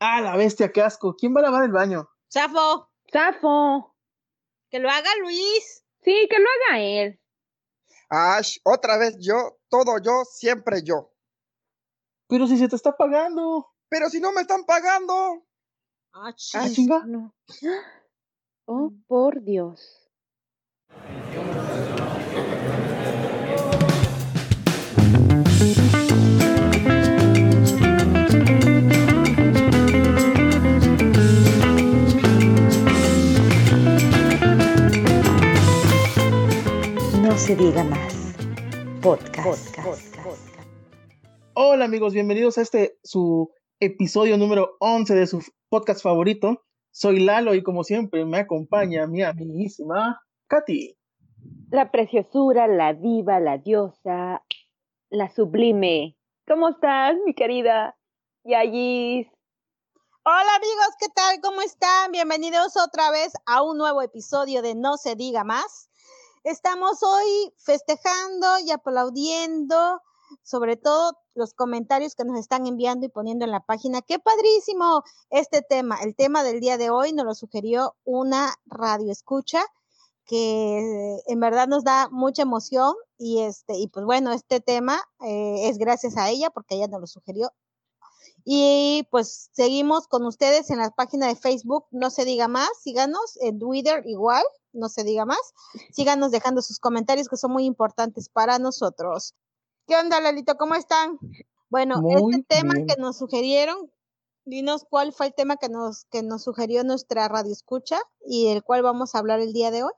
Ah, la bestia, qué asco. ¿Quién va a lavar el baño? Safo, Zafo. que lo haga Luis. Sí, que lo haga él. Ash, otra vez yo, todo yo, siempre yo. Pero si se te está pagando. Pero si no me están pagando. Ah, Ah, chinga. No. Oh, por Dios. Se diga más. Podcast. Hola amigos, bienvenidos a este su episodio número 11 de su podcast favorito. Soy Lalo y como siempre me acompaña mi amiguísima Katy. La preciosura, la diva, la diosa, la sublime. ¿Cómo estás, mi querida Yayis? Hola amigos, ¿qué tal? ¿Cómo están? Bienvenidos otra vez a un nuevo episodio de No se diga más. Estamos hoy festejando y aplaudiendo, sobre todo los comentarios que nos están enviando y poniendo en la página. ¡Qué padrísimo este tema! El tema del día de hoy nos lo sugirió una radio escucha que en verdad nos da mucha emoción y este y pues bueno este tema eh, es gracias a ella porque ella nos lo sugirió y pues seguimos con ustedes en la página de Facebook, no se diga más, síganos en Twitter igual, no se diga más, síganos dejando sus comentarios que son muy importantes para nosotros. ¿Qué onda, Lalito? ¿Cómo están? Bueno, Muy este tema bien. que nos sugirieron, dinos cuál fue el tema que nos, que nos sugirió nuestra radio escucha y el cual vamos a hablar el día de hoy.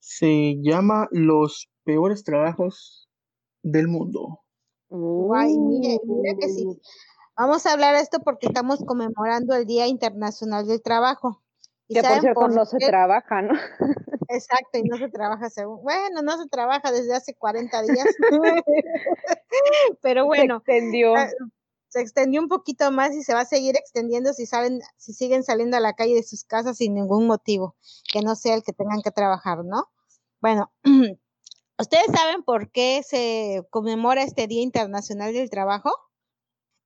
Se llama Los peores trabajos del mundo. Guay, mire, mire que sí. Vamos a hablar de esto porque estamos conmemorando el Día Internacional del Trabajo. ¿Y Que por cierto por no se trabaja, ¿no? Exacto, y no se trabaja según. Bueno, no se trabaja desde hace 40 días. Pero bueno, Se extendió. ah, se extendió un poquito más y se va a seguir extendiendo si salen, si siguen saliendo a la calle de sus casas sin ningún motivo, que no sea el que tengan que trabajar, ¿no? Bueno, ¿ustedes saben por qué se conmemora este Día Internacional del Trabajo?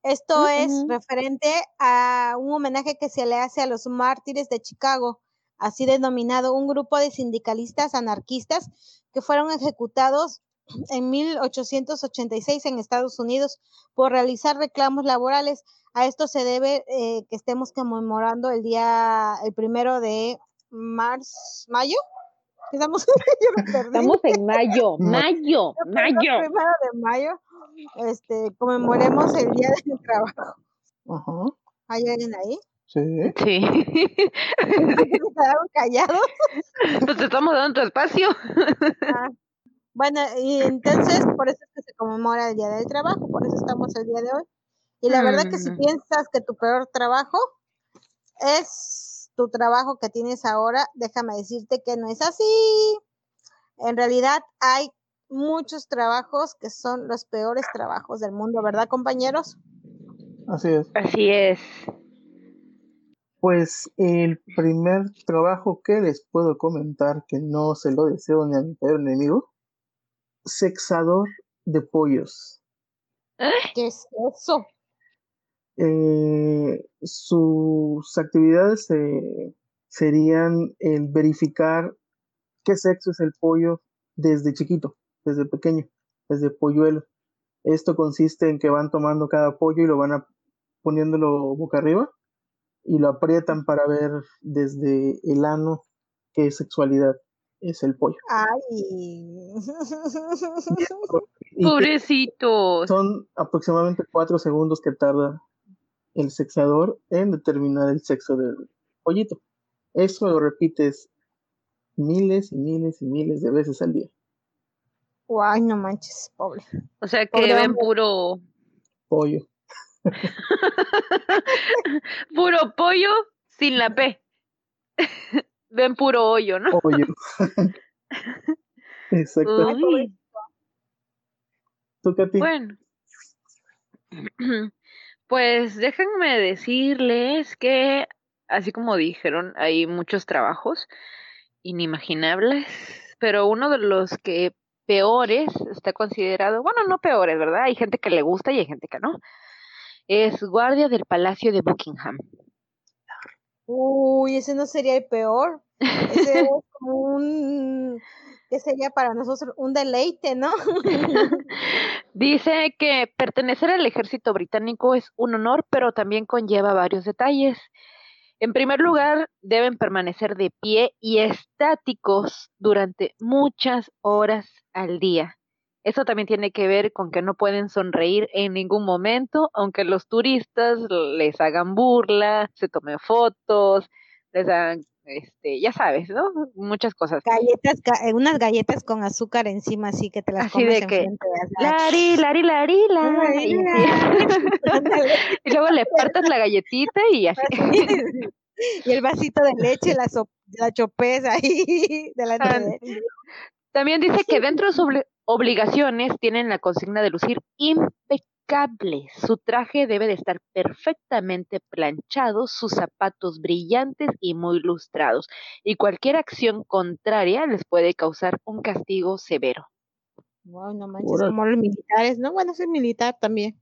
Esto es referente a un homenaje que se le hace a los mártires de Chicago, así denominado un grupo de sindicalistas anarquistas que fueron ejecutados en 1886 en Estados Unidos por realizar reclamos laborales. A esto se debe eh, que estemos conmemorando el día, el primero de marzo, mayo. Estamos, yo me perdí. Estamos en mayo, Ma- mayo, El mayo. primero de mayo, este, conmemoremos el día del trabajo. Ajá. ¿Hay alguien ahí? Sí. Sí. Se quedaron callados. pues te estamos dando tu espacio. Ah, Bueno, y entonces por eso es que se conmemora el Día del Trabajo, por eso estamos el día de hoy. Y la verdad que si Mm. piensas que tu peor trabajo es tu trabajo que tienes ahora, déjame decirte que no es así. En realidad hay muchos trabajos que son los peores trabajos del mundo, ¿verdad, compañeros? Así es. Así es. Pues el primer trabajo que les puedo comentar, que no se lo deseo ni a mi peor enemigo, sexador de pollos. ¿Qué es eso? Eh, sus actividades eh, serían el verificar qué sexo es el pollo desde chiquito, desde pequeño, desde polluelo. Esto consiste en que van tomando cada pollo y lo van a- poniéndolo boca arriba y lo aprietan para ver desde el ano qué sexualidad es el pollo. Ay. Pobrecitos. son aproximadamente cuatro segundos que tarda el sexador en determinar el sexo del pollito. Eso lo repites miles y miles y miles de veces al día. Ay, no manches, pobre. O sea que Pobre ven hombre. puro, Pollo. puro pollo sin la P. ven puro hoyo, ¿no? Pollo. Exacto. Uy, ¿Tú, Katy? bueno. Pues déjenme decirles que, así como dijeron, hay muchos trabajos inimaginables, pero uno de los que peores está considerado, bueno, no peores, ¿verdad? Hay gente que le gusta y hay gente que no. Es guardia del Palacio de Buckingham. Uy, ese no sería el peor. Ese es como un, ¿qué sería para nosotros? Un deleite, ¿no? Dice que pertenecer al ejército británico es un honor, pero también conlleva varios detalles. En primer lugar, deben permanecer de pie y estáticos durante muchas horas al día. Eso también tiene que ver con que no pueden sonreír en ningún momento, aunque los turistas les hagan burla, se tomen fotos, les hagan, este, ya sabes, ¿no? Muchas cosas. Galletas, ga- eh, unas galletas con azúcar encima, así que te las Así comes de que, Lari, lari, lari, la. Lari, Y, luego le partas la galletita y así. y el vasito de leche, la, so- la chopes ahí Ah, de. También dice que dentro obli- obligaciones tienen la consigna de lucir impecable. Su traje debe de estar perfectamente planchado, sus zapatos brillantes y muy lustrados. Y cualquier acción contraria les puede causar un castigo severo. Wow, no manches, como los militares, ¿no? Bueno, soy militar también.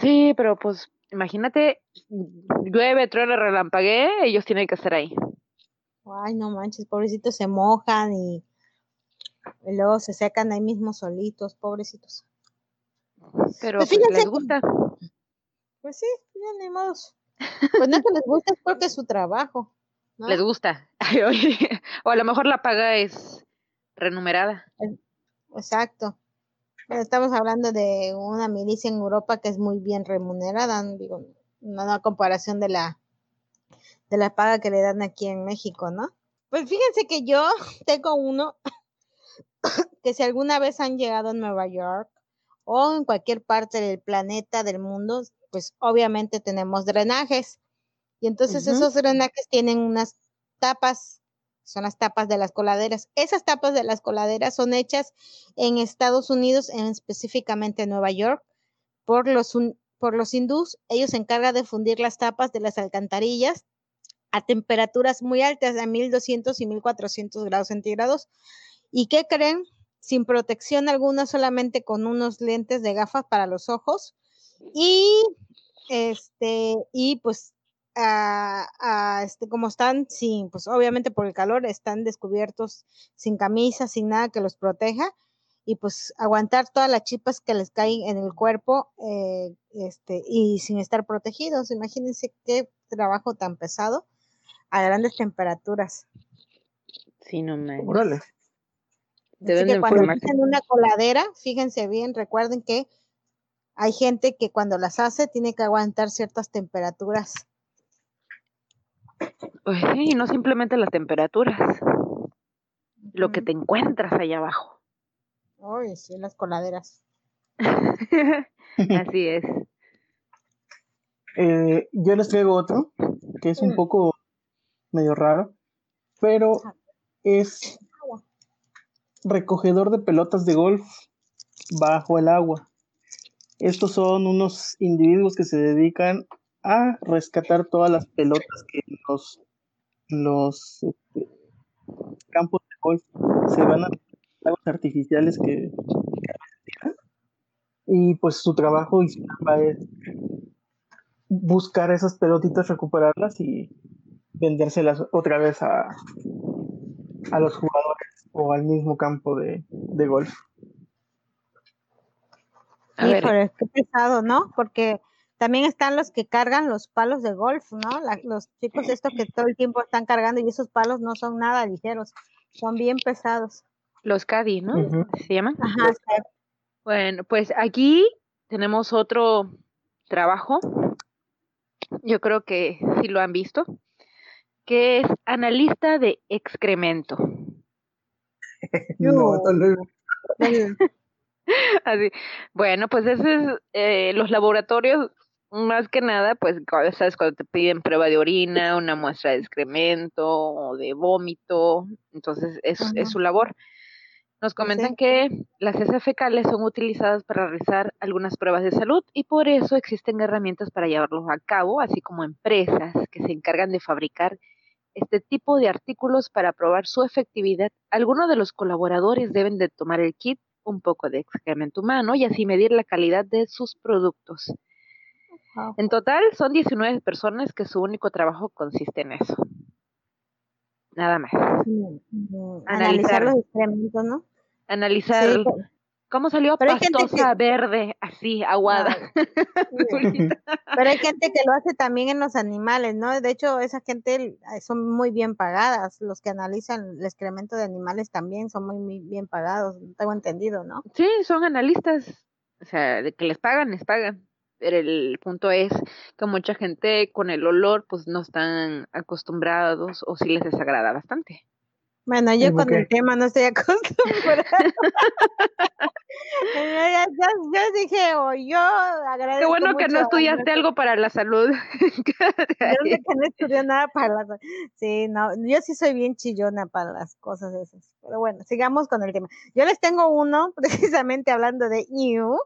Sí, pero pues imagínate, llueve, truena, relampaguee, ellos tienen que estar ahí. Ay, no manches, pobrecitos se mojan y, y luego se secan ahí mismo solitos, pobrecitos. Pero Pues pues, les gusta. Pues sí, ya ni modos. Pues no que les gusta, es porque es su trabajo. ¿no? Les gusta. O a lo mejor la paga es renumerada. Exacto. Pero estamos hablando de una milicia en Europa que es muy bien remunerada, no digo, no a comparación de la de la paga que le dan aquí en México, ¿no? Pues fíjense que yo tengo uno que si alguna vez han llegado a Nueva York o en cualquier parte del planeta del mundo, pues obviamente tenemos drenajes. Y entonces esos drenajes tienen unas tapas, son las tapas de las coladeras. Esas tapas de las coladeras son hechas en Estados Unidos, en específicamente en Nueva York, por los, un- por los hindús. Ellos se encargan de fundir las tapas de las alcantarillas a temperaturas muy altas, a 1200 y 1400 grados centígrados. ¿Y qué creen? Sin protección alguna, solamente con unos lentes de gafas para los ojos. Y este, y pues ah, ah, este, como están sin, pues obviamente por el calor, están descubiertos sin camisa, sin nada que los proteja, y pues aguantar todas las chispas que les caen en el cuerpo, eh, este, y sin estar protegidos. Imagínense qué trabajo tan pesado a grandes temperaturas. Sí, no me. Órale. Así Deben que de cuando hacen una coladera, fíjense bien, recuerden que hay gente que cuando las hace tiene que aguantar ciertas temperaturas. Pues sí, y no simplemente las temperaturas, lo que te encuentras allá abajo. Uy, sí, las coladeras. Así es. Eh, yo les traigo otro que es un poco medio raro, pero es recogedor de pelotas de golf bajo el agua. Estos son unos individuos que se dedican a rescatar todas las pelotas que los, los este, campos de golf se van a lagos artificiales que, y pues su trabajo y su chamba es buscar esas pelotitas, recuperarlas y vendérselas otra vez a, a los jugadores o al mismo campo de, de golf. A ver, Híjole, qué pesado, ¿no? Porque también están los que cargan los palos de golf, ¿no? La- los chicos estos que todo el tiempo están cargando y esos palos no son nada ligeros, son bien pesados. los Caddy, ¿no? Ujú. ¿Así ¿Se llaman? Ajá, sí. Bueno, pues aquí tenemos otro trabajo. Yo creo que sí lo han visto, que es analista de excremento. No, Así. Bueno, pues ese es eh, los laboratorios, más que nada, pues sabes cuando te piden prueba de orina, una muestra de excremento o de vómito, entonces es, Ajá. es su labor. Nos comentan Sí. que las heces fecales son utilizadas para realizar algunas pruebas de salud y por eso existen herramientas para llevarlos a cabo, así como empresas que se encargan de fabricar este tipo de artículos para probar su efectividad. Algunos de los colaboradores deben de tomar el kit, un poco de excremento humano y así medir la calidad de sus productos. Wow. En total son 19 personas que su único trabajo consiste en eso. Nada más. Mm, mm, Analizar. Analizar los excrementos, ¿no? Analizar Sí, cómo salió Pero pastosa, que- verde, así, aguada. Pero hay gente que lo hace también en los animales, ¿no? De hecho, esa gente eh, son muy bien pagadas. Los que analizan el excremento de animales también son muy, muy bien pagados. Tengo entendido, ¿no? Sí, son analistas. O sea, de que les pagan, les pagan. Pero el punto es que mucha gente con el olor pues no están acostumbrados o sí les desagrada bastante. Bueno, yo ¿Cómo con el tema no estoy acostumbrada. yo, ya- ya- yo dije, o yo agradezco Qué bueno que mucho no a estudiaste algo para la salud. Yo que no estudié nada para las... Sí, no, yo sí soy bien chillona para las cosas esas. Pero bueno, sigamos con el tema. Yo les tengo uno, precisamente hablando de you.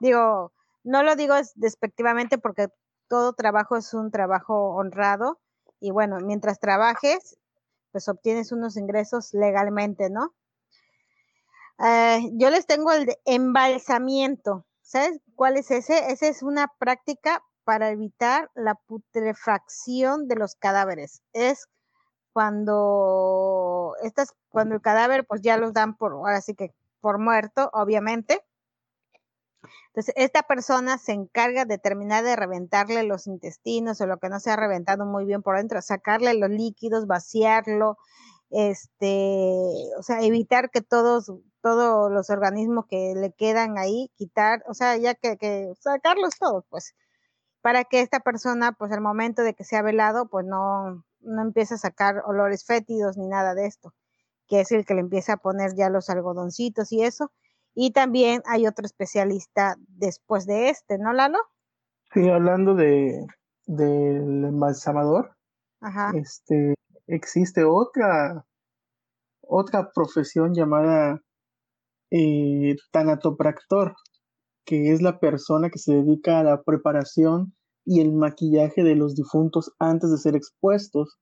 Digo, no lo digo es- despectivamente porque todo trabajo es un trabajo honrado. Y bueno, mientras trabajes, pues obtienes unos ingresos legalmente, ¿no? Eh, yo les tengo el de embalsamiento. ¿Sabes cuál es ese? Esa es una práctica para evitar la putrefacción de los cadáveres. Es cuando estas, cuando el cadáver, pues ya los dan por, ahora sí que por muerto, obviamente. Entonces, esta persona se encarga de terminar de reventarle los intestinos o lo que no se ha reventado muy bien por dentro, sacarle los líquidos, vaciarlo, este, o sea, evitar que todos, todos los organismos que le quedan ahí, quitar, o sea, ya que, que sacarlos todos, pues, para que esta persona, pues, al momento de que sea velado, pues no, no empiece a sacar olores fétidos ni nada de esto, que es el que le empieza a poner ya los algodoncitos y eso. Y también hay otro especialista después de este, ¿no, Lalo? Sí, hablando de del embalsamador, Ajá. este, existe otra, otra profesión llamada eh, tanatopractor, que es la persona que se dedica a la preparación y el maquillaje de los difuntos antes de ser expuestos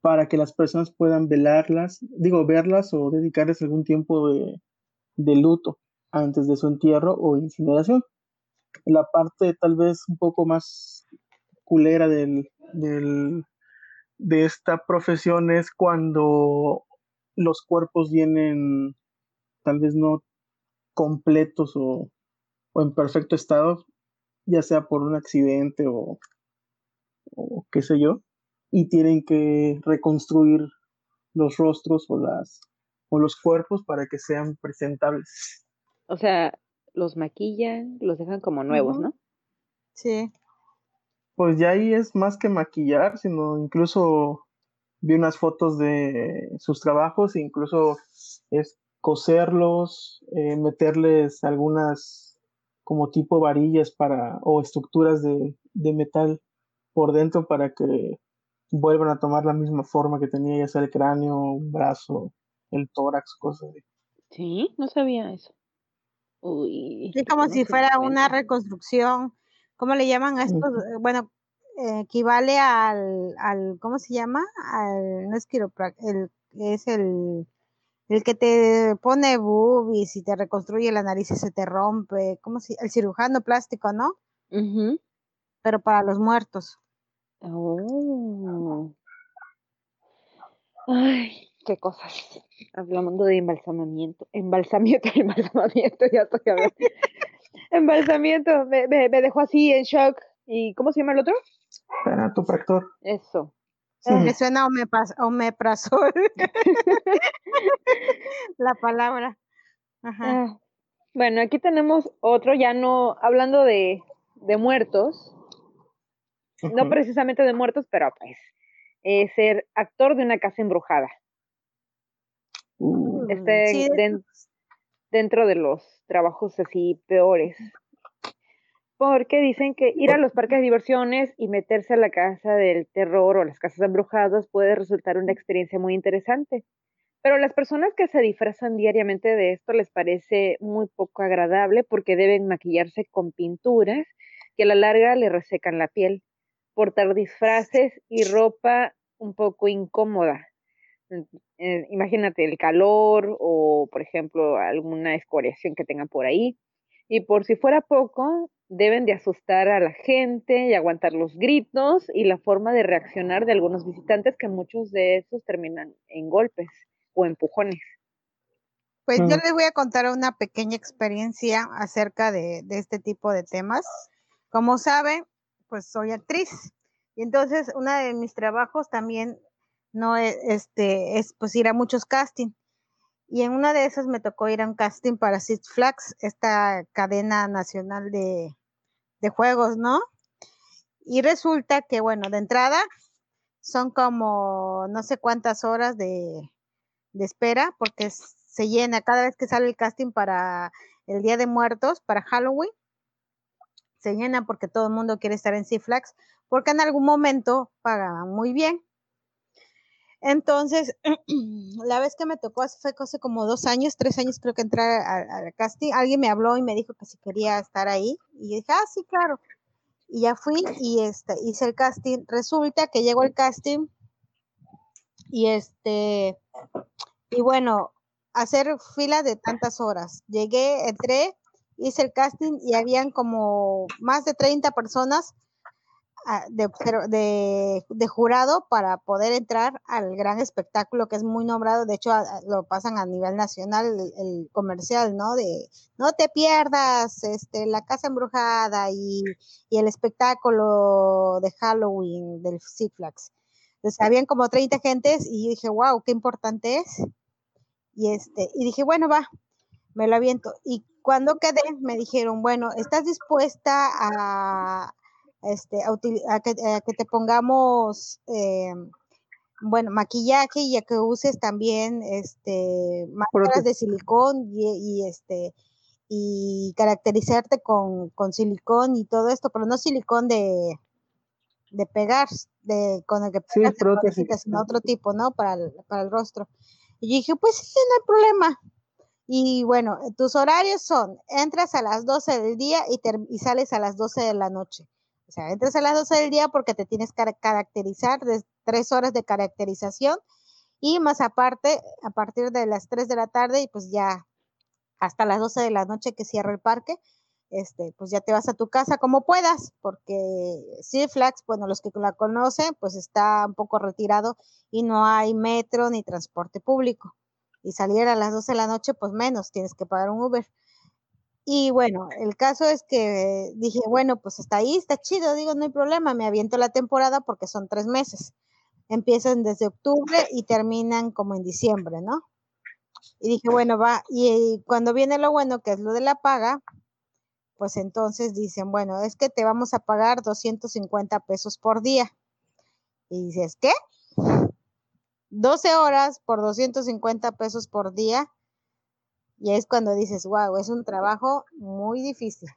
para que las personas puedan velarlas, digo, verlas o dedicarles algún tiempo de, de luto antes de su entierro o incineración. La parte tal vez un poco más culera del, de esta profesión es cuando los cuerpos vienen tal vez no completos o, o en perfecto estado, ya sea por un accidente o, o qué sé yo, y tienen que reconstruir los rostros o las o los cuerpos para que sean presentables. O sea, los maquillan, los dejan como nuevos. ¿no? Sí. Pues ya ahí es más que maquillar, sino incluso vi unas fotos de sus trabajos, e incluso es coserlos, eh, meterles algunas como tipo varillas para o estructuras de, de metal por dentro para que vuelvan a tomar la misma forma que tenía ya sea el cráneo, un brazo, el tórax, cosas así. Sí, no sabía eso. Uy. Es como no si fuera una reconstrucción. ¿Cómo le llaman a estos? Bueno, eh, equivale al, al, ¿cómo se llama? Al, no es el, es el, el que te pone boobies y te reconstruye la nariz y se te rompe. ¿Cómo se? El cirujano plástico, ¿no? Ujú. Pero para los muertos. Oh. Ay, qué cosas. Hablando de embalsamamiento, embalsamiento, embalsamamiento, ya estoy hablando. Embalsamiento, me, me, me dejó así en shock. ¿Y cómo se llama el otro? Tanatopractor. Eso. Sí. Me suena omeprazol. la palabra. Ajá. Ah, Bueno, aquí tenemos otro, ya no, hablando de, de muertos, no precisamente de muertos, pero pues, eh, ser actor de una casa embrujada. Uh, Este, Sí, den- dentro de los trabajos así peores. Porque dicen que ir a los parques de diversiones y meterse a la casa del terror o las casas embrujadas puede resultar una experiencia muy interesante. Pero las personas que se disfrazan diariamente de esto les parece muy poco agradable porque deben maquillarse con pinturas que a la larga le resecan la piel, portar disfraces y ropa un poco incómoda. Eh, imagínate el calor o, por ejemplo, alguna escoriación que tengan por ahí. Y por si fuera poco, deben de asustar a la gente y aguantar los gritos y la forma de reaccionar de algunos visitantes que muchos de esos terminan en golpes o empujones. Pues yo Mm. les voy a contar una pequeña experiencia acerca de, de este tipo de temas. Como saben, pues soy actriz. Y entonces uno de mis trabajos también no es, este, es pues ir a muchos castings. Y en una de esas me tocó ir a un casting para Six Flags, esta cadena nacional de, de juegos, ¿no? Y resulta que, bueno, de entrada son como no sé cuántas horas de, de espera, porque se llena cada vez que sale el casting para el Día de Muertos, para Halloween, se llena porque todo el mundo quiere estar en Six Flags, porque en algún momento pagaban muy bien. Entonces, la vez que me tocó, fue hace como dos años, tres años creo que entré al casting, alguien me habló y me dijo que si quería estar ahí, y yo dije, ah, sí, claro. Y ya fui y este, hice el casting. Resulta que llegó el casting y este, y bueno, hacer fila de tantas horas. Llegué, entré, hice el casting y habían como más de 30 personas de, de, de jurado para poder entrar al gran espectáculo que es muy nombrado, de hecho lo pasan a nivel nacional el, comercial, ¿no? De no te pierdas este la casa embrujada y, y el espectáculo de Halloween del Six. Entonces habían como 30 gentes y yo dije, wow, qué importante es. Y este, y dije, bueno, va, me lo aviento. Y cuando quedé, me dijeron, bueno, ¿estás dispuesta a, este, a, que, a que te pongamos, eh, bueno, maquillaje y a que uses también, este, máscaras de silicón y, y, este, y caracterizarte con, con silicón y todo esto, pero no silicón de, de pegar, de, con el que Sí, pegas prótesis. rodillitas, sino otro tipo, ¿no? Para el, para el rostro. Y yo dije, pues sí, no hay problema. Y bueno, tus horarios son, entras a las 12 del día y, ter- y sales a las 12 de la noche. O sea, entras a las 12 del día porque te tienes que caracterizar de tres horas de caracterización y más aparte, a partir de las 3 de la tarde y pues ya hasta las 12 de la noche que cierra el parque, este, pues ya te vas a tu casa como puedas, porque Six Flags, bueno, los que la conocen, pues está un poco retirado y no hay metro ni transporte público. Y salir a las 12 de la noche, pues menos, tienes que pagar un Uber. Y bueno, el caso es que dije, bueno, pues hasta ahí está chido, digo, no hay problema, me aviento la temporada porque son tres meses. Empiezan desde octubre y terminan como en diciembre, ¿no? Y dije, bueno, va, y cuando viene lo bueno, que es lo de la paga, pues entonces dicen, bueno, es que te vamos a pagar 250 pesos por día. Y dices, ¿qué? 12 horas por 250 pesos por día. Y es cuando dices, wow, es un trabajo muy difícil.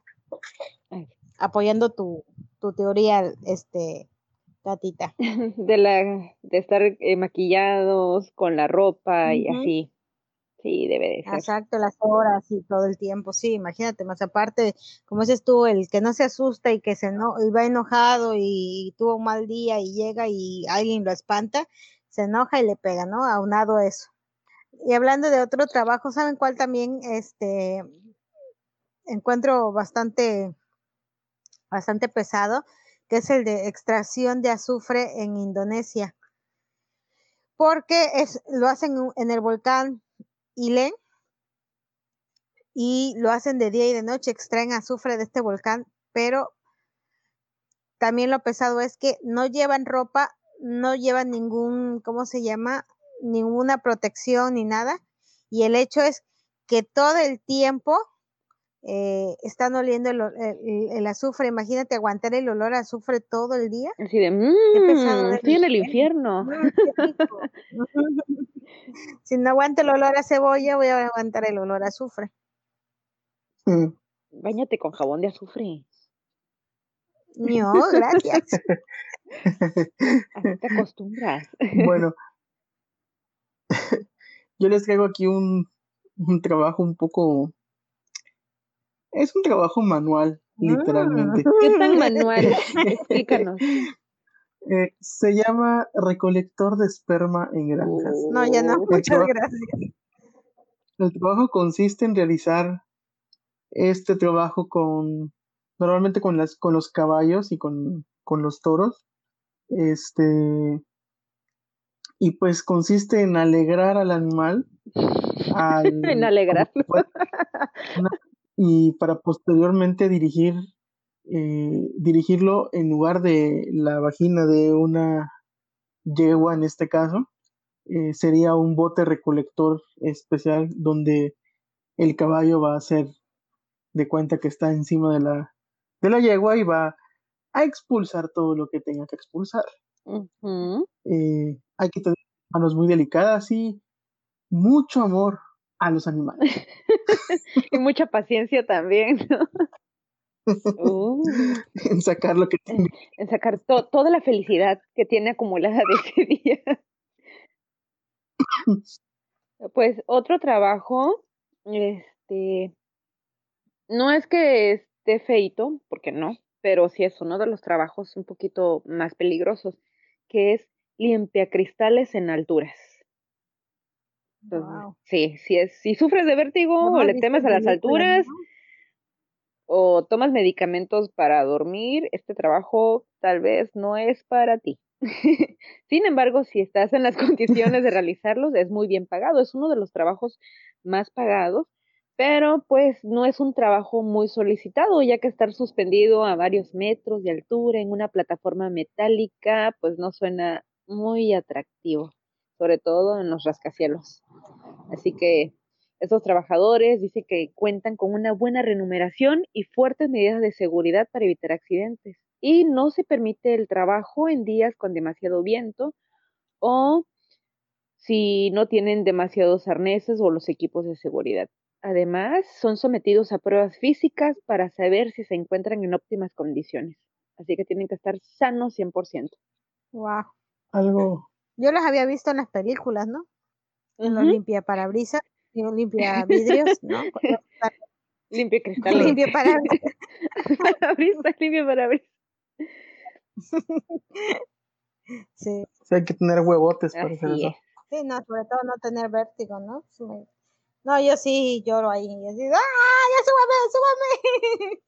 Apoyando tu, tu teoría, este, gatita. De la de estar eh, maquillados con la ropa y así. Sí, debe de ser. Exacto, las horas y todo el tiempo, sí, imagínate, más aparte, como dices tú, el que no se asusta y que se no, y va enojado y tuvo un mal día y llega y alguien lo espanta, se enoja y le pega, ¿no? Aunado eso. Y hablando de otro trabajo, ¿saben cuál también este encuentro bastante bastante pesado? Que es el de extracción de azufre en Indonesia. Porque es, lo hacen en- el volcán Ilén y lo hacen de día y de noche, extraen azufre de este volcán, pero también lo pesado es que no llevan ropa, no llevan ningún, ¿cómo se llama? Ninguna protección ni nada. Y el hecho es que todo el tiempo eh, están oliendo el, el- el azufre. Imagínate aguantar el olor a azufre todo el día. Así de, pesado mmm, estoy en el ser". infierno. Si no aguanto el olor a cebolla, voy a aguantar el olor a azufre. Mm. Báñate con jabón de azufre. No, gracias. Así te acostumbras. Bueno, yo les traigo aquí un, un trabajo un poco... Es un trabajo manual, literalmente. ¿Qué tan manual? Explícanos. Eh, se llama recolector de esperma en granjas. No, ya no. Muchas gracias. El trabajo consiste en realizar este trabajo con, normalmente con, las, con los caballos y con, con los toros. Este, y pues consiste en alegrar al animal. en alegrarlo. y para posteriormente dirigir, eh, dirigirlo en lugar de la vagina de una yegua en este caso, eh, sería un bote recolector especial donde el caballo va a hacer de cuenta que está encima de la, de la yegua y va a expulsar todo lo que tenga que expulsar. Eh, hay que tener manos muy delicadas y mucho amor a los animales. y mucha paciencia también, uh. en sacar lo que tiene. En sacar toda la felicidad que tiene acumulada de ese día. pues otro trabajo, este, no es que esté feito, porque no, pero sí es uno de los trabajos un poquito más peligrosos, que es limpia cristales en alturas. Sí, sí es, si sufres de vértigo o le temes a las alturas o tomas medicamentos para dormir, este trabajo tal vez no es para ti. Sin embargo, si estás en las condiciones de realizarlos, es muy bien pagado, es uno de los trabajos más pagados, pero pues no es un trabajo muy solicitado, ya que estar suspendido a varios metros de altura en una plataforma metálica, pues no suena muy atractivo, sobre todo en los rascacielos. Así que estos trabajadores dicen que cuentan con una buena remuneración y fuertes medidas de seguridad para evitar accidentes. Y no se permite el trabajo en días con demasiado viento o si no tienen demasiados arneses o los equipos de seguridad. Además, son sometidos a pruebas físicas para saber si se encuentran en óptimas condiciones. Así que tienen que estar sanos 100%. Wow. Algo. Yo las había visto en las películas, ¿no? En los limpia parabrisas, limpia vidrios, ¿no? limpia cristales. limpia parabrisas. parabrisas, limpia parabrisas. sí. sí. Hay que tener huevotes para hacer eso. Sí, no, sobre todo no tener vértigo, ¿no? No, yo sí lloro ahí. Yo sí, ¡ah, ya súbame, súbame!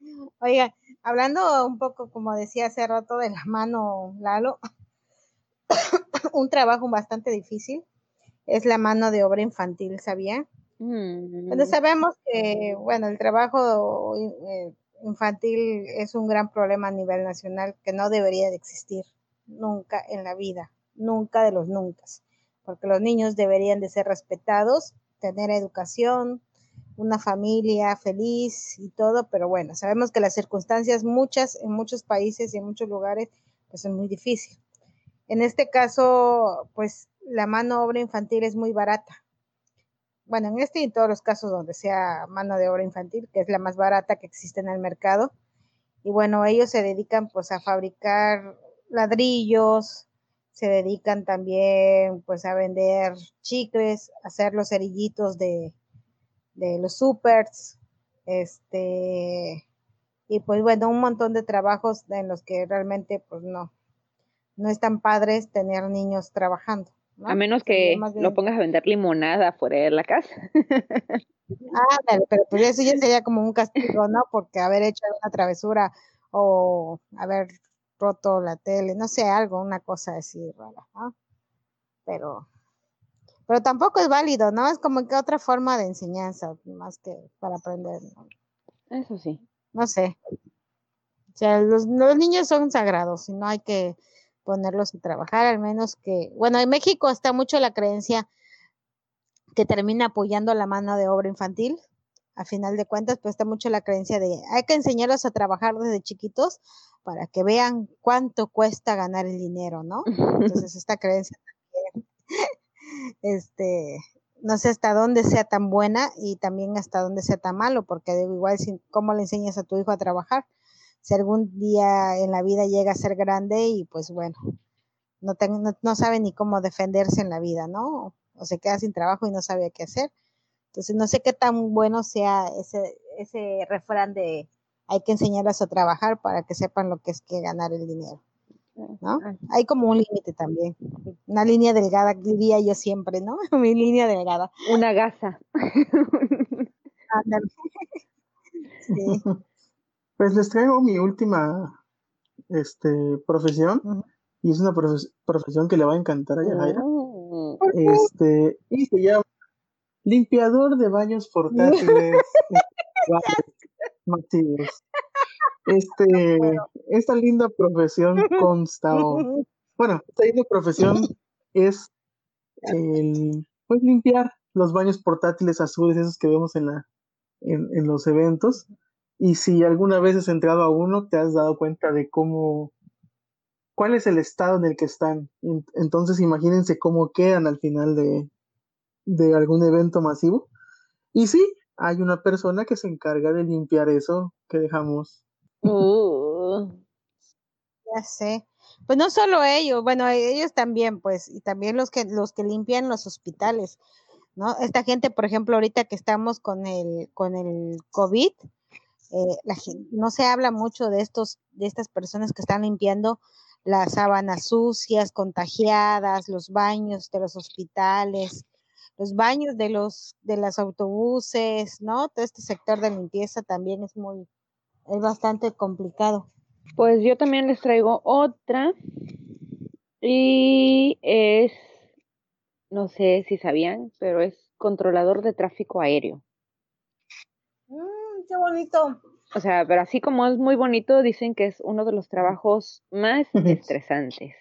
Oiga, hablando un poco, como decía hace rato, de la mano Lalo, un trabajo bastante difícil es la mano de obra infantil, ¿sabía? Mm. sabemos que, bueno, el trabajo eh, infantil es un gran problema a nivel nacional que no debería de existir nunca en la vida, nunca de los nunca, porque los niños deberían de ser respetados, tener educación, una familia feliz y todo, pero bueno, sabemos que las circunstancias muchas en muchos países y en muchos lugares pues es muy difícil. En este caso, pues la mano obra infantil es muy barata. Bueno, en este y en todos los casos donde sea mano de obra infantil, que es la más barata que existe en el mercado. Y bueno, ellos se dedican pues a fabricar ladrillos, se dedican también pues a vender chicles, a hacer los cerillitos de, de los supers, este, y pues bueno, un montón de trabajos en los que realmente pues no, no es tan padre tener niños trabajando. A menos que lo pongas a vender limonada fuera de la casa. Ah, pero pues eso ya sería como un castigo, ¿no? Porque haber hecho una travesura o haber roto la tele, no sé, algo, una cosa así rara, ¿no? Pero, pero tampoco es válido, ¿no? Es como que otra forma de enseñanza, más que para aprender. Eso sí. No sé. O sea, los, los niños son sagrados y no hay que ponerlos a trabajar, al menos que, bueno, en México está mucho la creencia que termina apoyando la mano de obra infantil, a final de cuentas, pues está mucho la creencia de hay que enseñarlos a trabajar desde chiquitos para que vean cuánto cuesta ganar el dinero, ¿no? Entonces esta creencia también, este, no sé hasta dónde sea tan buena y también hasta dónde sea tan malo, porque igual cómo le enseñas a tu hijo a trabajar, si algún día en la vida llega a ser grande y pues bueno, no, no, sabe ni cómo defenderse en la vida, ¿no? O se queda sin trabajo y no sabe qué hacer. Entonces, no sé qué tan bueno sea ese, ese refrán de hay que enseñarles a trabajar para que sepan lo que es que ganar el dinero. ¿no? Hay como un límite también, una línea delgada, diría yo siempre, ¿no? Mi línea delgada. Una gasa. Sí. Pues les traigo mi última este, profesión y es una profes- profesión que le va a encantar a Yajaira. Mm. Este, y se llama limpiador de baños portátiles masivos. Este, esta linda profesión consta, o, bueno, esta linda profesión es el, pues limpiar los baños portátiles azules, esos que vemos en la, en, en los eventos. Y si alguna vez has entrado a uno, te has dado cuenta de cómo, cuál es el estado en el que están. En- Entonces imagínense cómo quedan al final de, de algún evento masivo. Y sí, hay una persona que se encarga de limpiar eso que dejamos. Uh. Ya sé. Pues no solo ellos, bueno, ellos también, pues, y también los que los que limpian los hospitales, ¿no? Esta gente, por ejemplo, ahorita que estamos con el con el COVID, eh, la gen- no se habla mucho de estos de estas personas que están limpiando las sábanas sucias, contagiadas, los baños de los hospitales, los baños de los de los autobuses, ¿no? Todo este sector de limpieza también es muy es bastante complicado. Pues yo también les traigo otra y es, no sé si sabían, pero es controlador de tráfico aéreo. Qué bonito. O sea, pero así como es muy bonito, dicen que es uno de los trabajos más estresantes.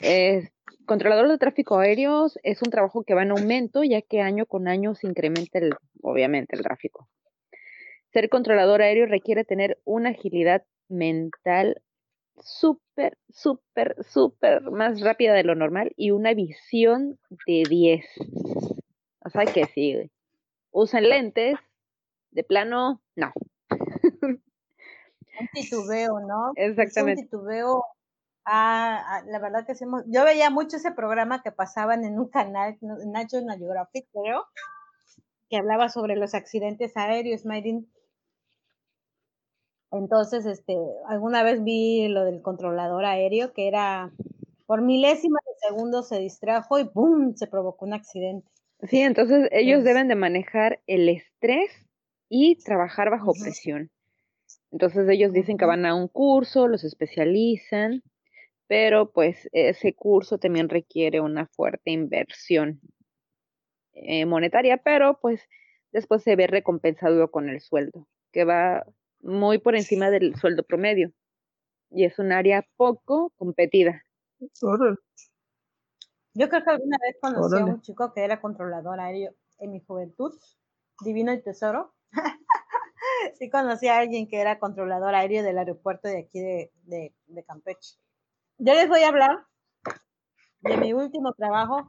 Es- controlador de tráfico aéreo es un trabajo que va en aumento, ya que año con año se incrementa el, obviamente, el tráfico. Ser controlador aéreo requiere tener una agilidad mental súper, súper, súper más rápida de lo normal y una visión de 10. O sea que sí, usan lentes, de plano, no. Un titubeo, ¿no? Es Exactamente. un titubeo. Ah, ah, la verdad que sí hemos- yo veía mucho ese programa que pasaban en un canal, National Geographic, creo, que hablaba sobre los accidentes aéreos, Mayrin. Entonces, este, alguna vez vi lo del controlador aéreo, que era por milésimas de segundos se distrajo y ¡pum! se provocó un accidente. Sí, entonces ellos Es- deben de manejar el estrés y trabajar bajo presión. Entonces ellos dicen que van a un curso, los especializan, pero pues ese curso también requiere una fuerte inversión eh, monetaria, pero pues después se ve recompensado con el sueldo, que va muy por encima del sueldo promedio. Y es un área poco competida. Yo creo que alguna vez conocí a un chico que era controlador aéreo en mi juventud, divino y tesoro. sí conocí a alguien que era controlador aéreo del aeropuerto de aquí de, de, de Campeche. Yo les voy a hablar de mi último trabajo,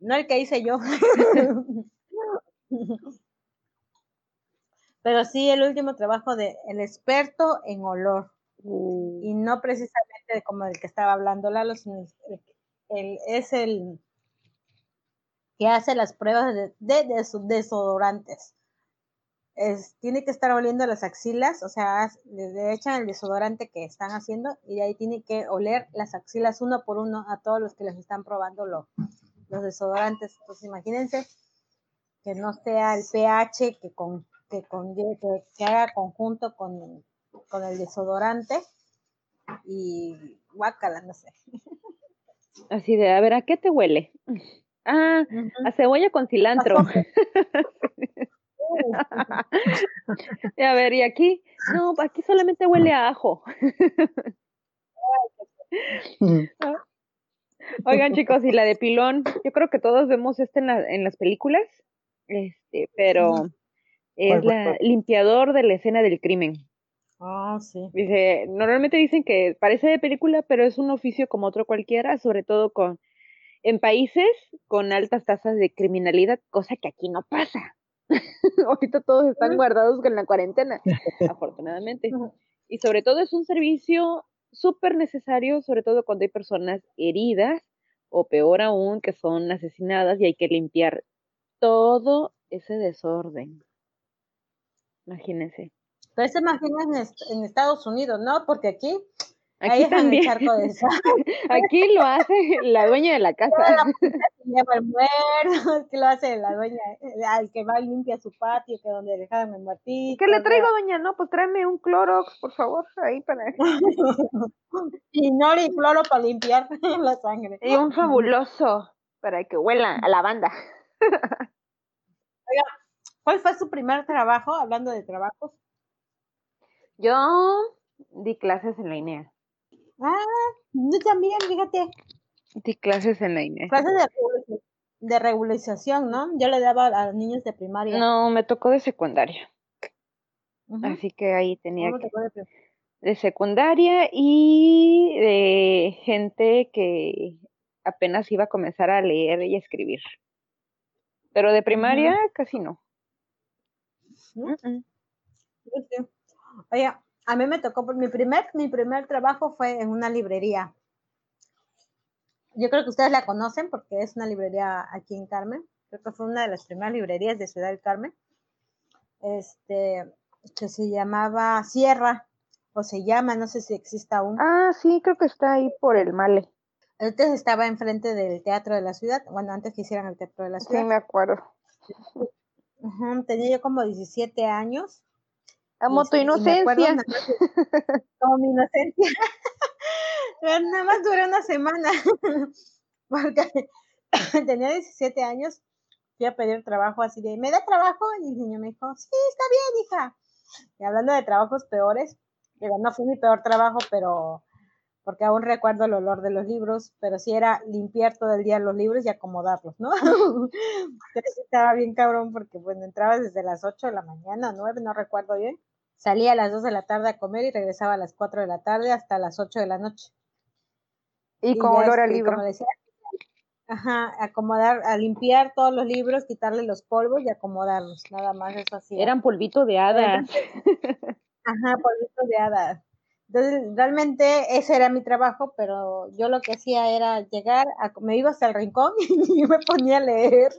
no el que hice yo, pero sí el último trabajo de el experto en olor y no precisamente como el que estaba hablando Lalo, sino el, el- es el que hace las pruebas de, de, de desodorantes. Es, tiene que estar oliendo las axilas, o sea, le echan el desodorante que están haciendo y de ahí tiene que oler las axilas uno por uno a todos los que les están probando lo- los desodorantes. Entonces, imagínense que no sea el pH que, con, que, con, que, que haga conjunto con, con el desodorante y guácala, no sé. Así de, a ver, ¿a qué te huele? Ah, a cebolla con cilantro. A ver, ¿y aquí? No, aquí solamente huele a ajo. Oigan, chicos, y la de pilón, yo creo que todos vemos esta en, la- en las películas, este, pero es ¿Cuál, cuál, la limpiador de la escena del crimen. Ah, sí. Dice, normalmente dicen que parece de película, pero es un oficio como otro cualquiera, sobre todo con en países con altas tasas de criminalidad, cosa que aquí no pasa. Ahorita todos están guardados con la cuarentena, afortunadamente. Y sobre todo es un servicio súper necesario, sobre todo cuando hay personas heridas o peor aún, que son asesinadas y hay que limpiar todo ese desorden. Imagínense. Pero se imagina en, est- en Estados Unidos, ¿no? Porque aquí Aquí el también. charco de sal. Aquí lo hace la dueña de la casa. lleva el muerto, que lo hace la dueña, eh, al que va y limpia su patio, que donde dejaron el muertito. ¿Qué le traigo, doña? No, pues tráeme un Clorox, por favor, ahí para... Y no y cloro para limpiar la sangre. Y un fabuloso para que huela a lavanda. ¿Cuál fue su primer trabajo? Hablando de trabajos. Yo di clases en la INEA. Ah, yo también, fíjate, Di clases en la INEA. clases de, de regularización, ¿no? Yo le daba a los niños de primaria. No, me tocó de secundaria. Así que ahí tenía ¿Cómo que... de de secundaria y de gente que apenas iba a comenzar a leer y a escribir. Pero de primaria casi no. Oye, a mí me tocó, por mi primer, mi primer trabajo fue en una librería. Yo creo que ustedes la conocen porque es una librería aquí en Carmen. Creo que fue una de las primeras librerías de Ciudad del Carmen. Este, que se llamaba Sierra, o se llama, no sé si existe aún. Ah, sí, creo que está ahí por el Male. Antes estaba enfrente del Teatro de la Ciudad, bueno, antes que hicieran el Teatro de la Sí, Ciudad. me acuerdo. Tenía yo como 17 años. Amo tu inocencia. como mi inocencia. Pero nada más duré una semana. Porque tenía 17 años. Fui a pedir trabajo así de, ¿me da trabajo? Y el niño me dijo, sí, está bien, hija. Y hablando de trabajos peores, digo, no fue mi peor trabajo, pero porque aún recuerdo el olor de los libros, pero sí era limpiar todo el día los libros y acomodarlos, ¿no? Sí estaba bien cabrón porque, bueno, entraba desde las 8 de la mañana, 9, no recuerdo bien. Salía a las 2 de la tarde a comer y regresaba a las 4 de la tarde hasta las 8 de la noche. Y con ya, olor este, libro. Como decía, ajá, acomodar, a limpiar todos los libros, quitarle los polvos y acomodarlos, nada más eso así. Eran polvito de hadas. Ajá, polvitos de hadas. Entonces, realmente ese era mi trabajo, pero yo lo que hacía era llegar, a, me iba hasta el rincón y me ponía a leer.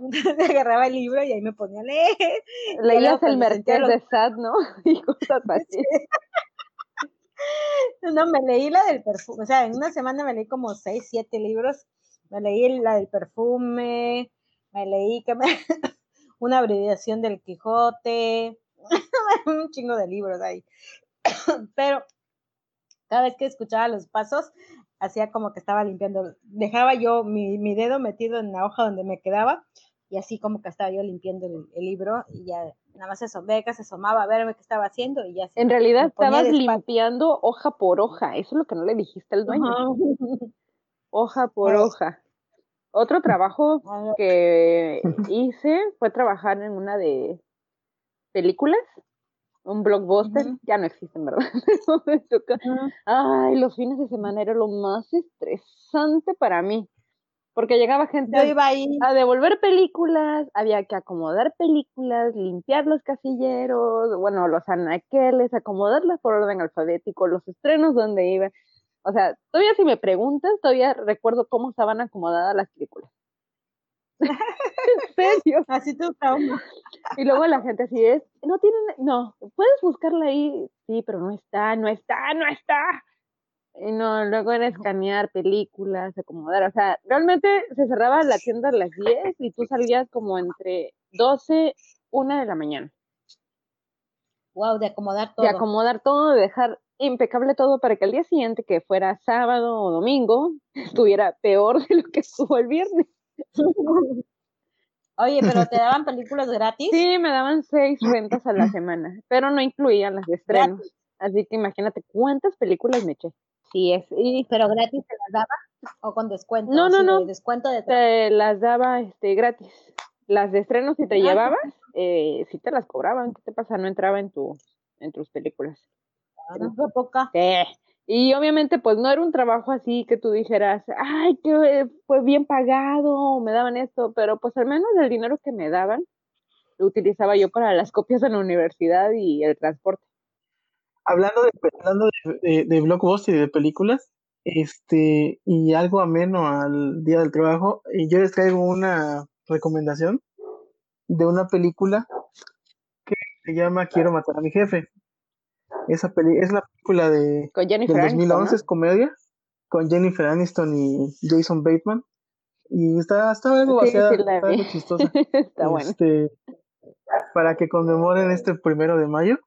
Agarraba el libro y ahí me ponía a leer. Leías el los- de Sad, ¿no? Y cosas así. No, me leí la del perfume, o sea, en una semana me leí como seis, siete libros. Me leí la del perfume, me leí que me... una abreviación del Quijote, un chingo de libros ahí. Pero cada vez que escuchaba los pasos, hacía como que estaba limpiando. Dejaba yo mi, mi dedo metido en la hoja donde me quedaba y así como que estaba yo limpiando el, el libro y ya nada más se asomaba, se asomaba a verme qué estaba haciendo y ya se En realidad estabas limpiando hoja por hoja. Eso es lo que no le dijiste al dueño. Ajá. Hoja por Pues- hoja. Otro trabajo Ah, que hice fue trabajar en una de películas, un blockbuster, ya no existen, ¿verdad? Ay, los fines de semana era lo más estresante para mí, porque llegaba gente a- iba ahí, a devolver películas, había que acomodar películas, limpiar los casilleros, bueno, los anaqueles, acomodarlas por orden alfabético, los estrenos donde iba. O sea, todavía si me preguntas, todavía recuerdo cómo estaban acomodadas las películas. en serio. así tu trauma. Y luego la gente así es, no tienen, no, puedes buscarla ahí, sí, pero no está, no está, no está. Y no, luego era escanear películas, acomodar, o sea, realmente se cerraba la tienda a las 10 y tú salías como entre 12, 1 de la mañana. Wow, de acomodar todo. De acomodar todo, de dejar impecable todo para que al día siguiente, que fuera sábado o domingo, estuviera peor de lo que estuvo el viernes. Oye, pero te daban películas gratis. Sí, me daban seis rentas a la semana, pero no incluían las de estrenos. Así que imagínate cuántas películas me eché. Sí, es, y Pero gratis te las daban o con descuento. No, no, no. Descuento de te las daba este gratis. Las de estrenos si te Ah, llevabas, eh, sí te las cobraban. ¿Qué te pasa? No entraba en tu en tus películas. no fue poca. Sí. Y obviamente, pues no era un trabajo así que tú dijeras, ay, que fue bien pagado, me daban esto, pero pues al menos el dinero que me daban lo utilizaba yo para las copias en la universidad y el transporte. Hablando de, hablando de, de, de blockbuster y de películas, este, y algo ameno al día del trabajo, y yo les traigo una recomendación de una película que se llama Quiero matar a mi jefe. Esa peli es una película de Con Jennifer del Aniston, 2011, ¿no? es comedia, con Jennifer Aniston y Jason Bateman. Y está, está algo vaciada, sí la está vi. algo chistosa. Está bueno. Este, para que conmemoren este primero de mayo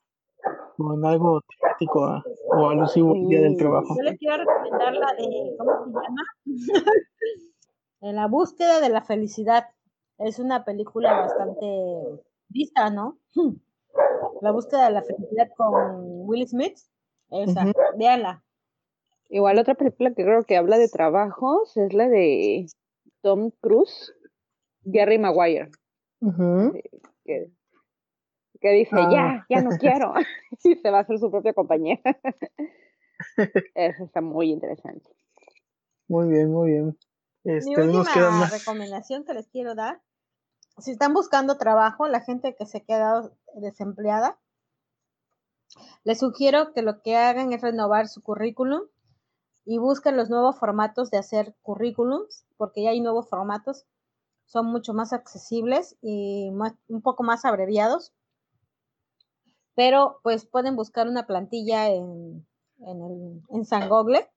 con algo temático a- o alusivo al Día del. Trabajo. Yo les quiero recomendar la de, ¿cómo se llama? En la búsqueda de la felicidad. Es una película bastante vista, ¿no? La búsqueda de la felicidad con Will Smith. Esa, Ujú. véanla. Igual otra película que creo que habla de trabajos es la de Tom Cruise, Jerry Maguire, que, que dice, Ah. ya, ya no quiero, y se va a hacer su propia compañía. Eso está muy interesante. Muy bien, muy bien. Mi Este, nos última más. recomendación que les quiero dar, si están buscando trabajo, la gente que se ha quedado desempleada, les sugiero que lo que hagan es renovar su currículum y busquen los nuevos formatos de hacer currículums, porque ya hay nuevos formatos, son mucho más accesibles y más- un poco más abreviados. Pero pues pueden buscar una plantilla en, en, el, en San Google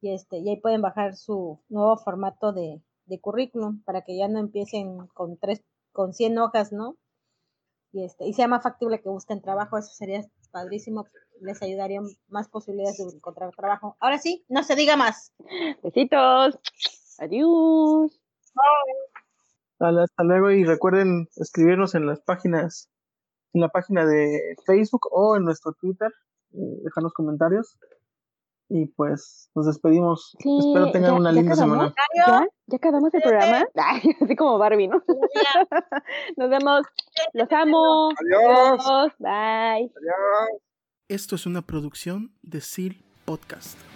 y, este, y ahí pueden bajar su nuevo formato de, de currículum para que ya no empiecen con tres, con 100 hojas, ¿no? Y, este, y sea más factible que busquen trabajo, eso sería padrísimo, les ayudaría más posibilidades de encontrar trabajo. Ahora sí, no se diga más. Besitos. Adiós. Hasta hasta luego y recuerden escribirnos en las páginas, en la página de Facebook o en nuestro Twitter, eh, dejarnos comentarios. Y pues nos despedimos. Sí, Espero tengan ya- una ya linda semana. ¿Ya? ¿Ya acabamos el programa? Ay, así como Barbie, ¿no? Nos vemos. Los amo. Adiós. Adiós. Bye. Adiós. Esto es una producción de SEAL Podcast.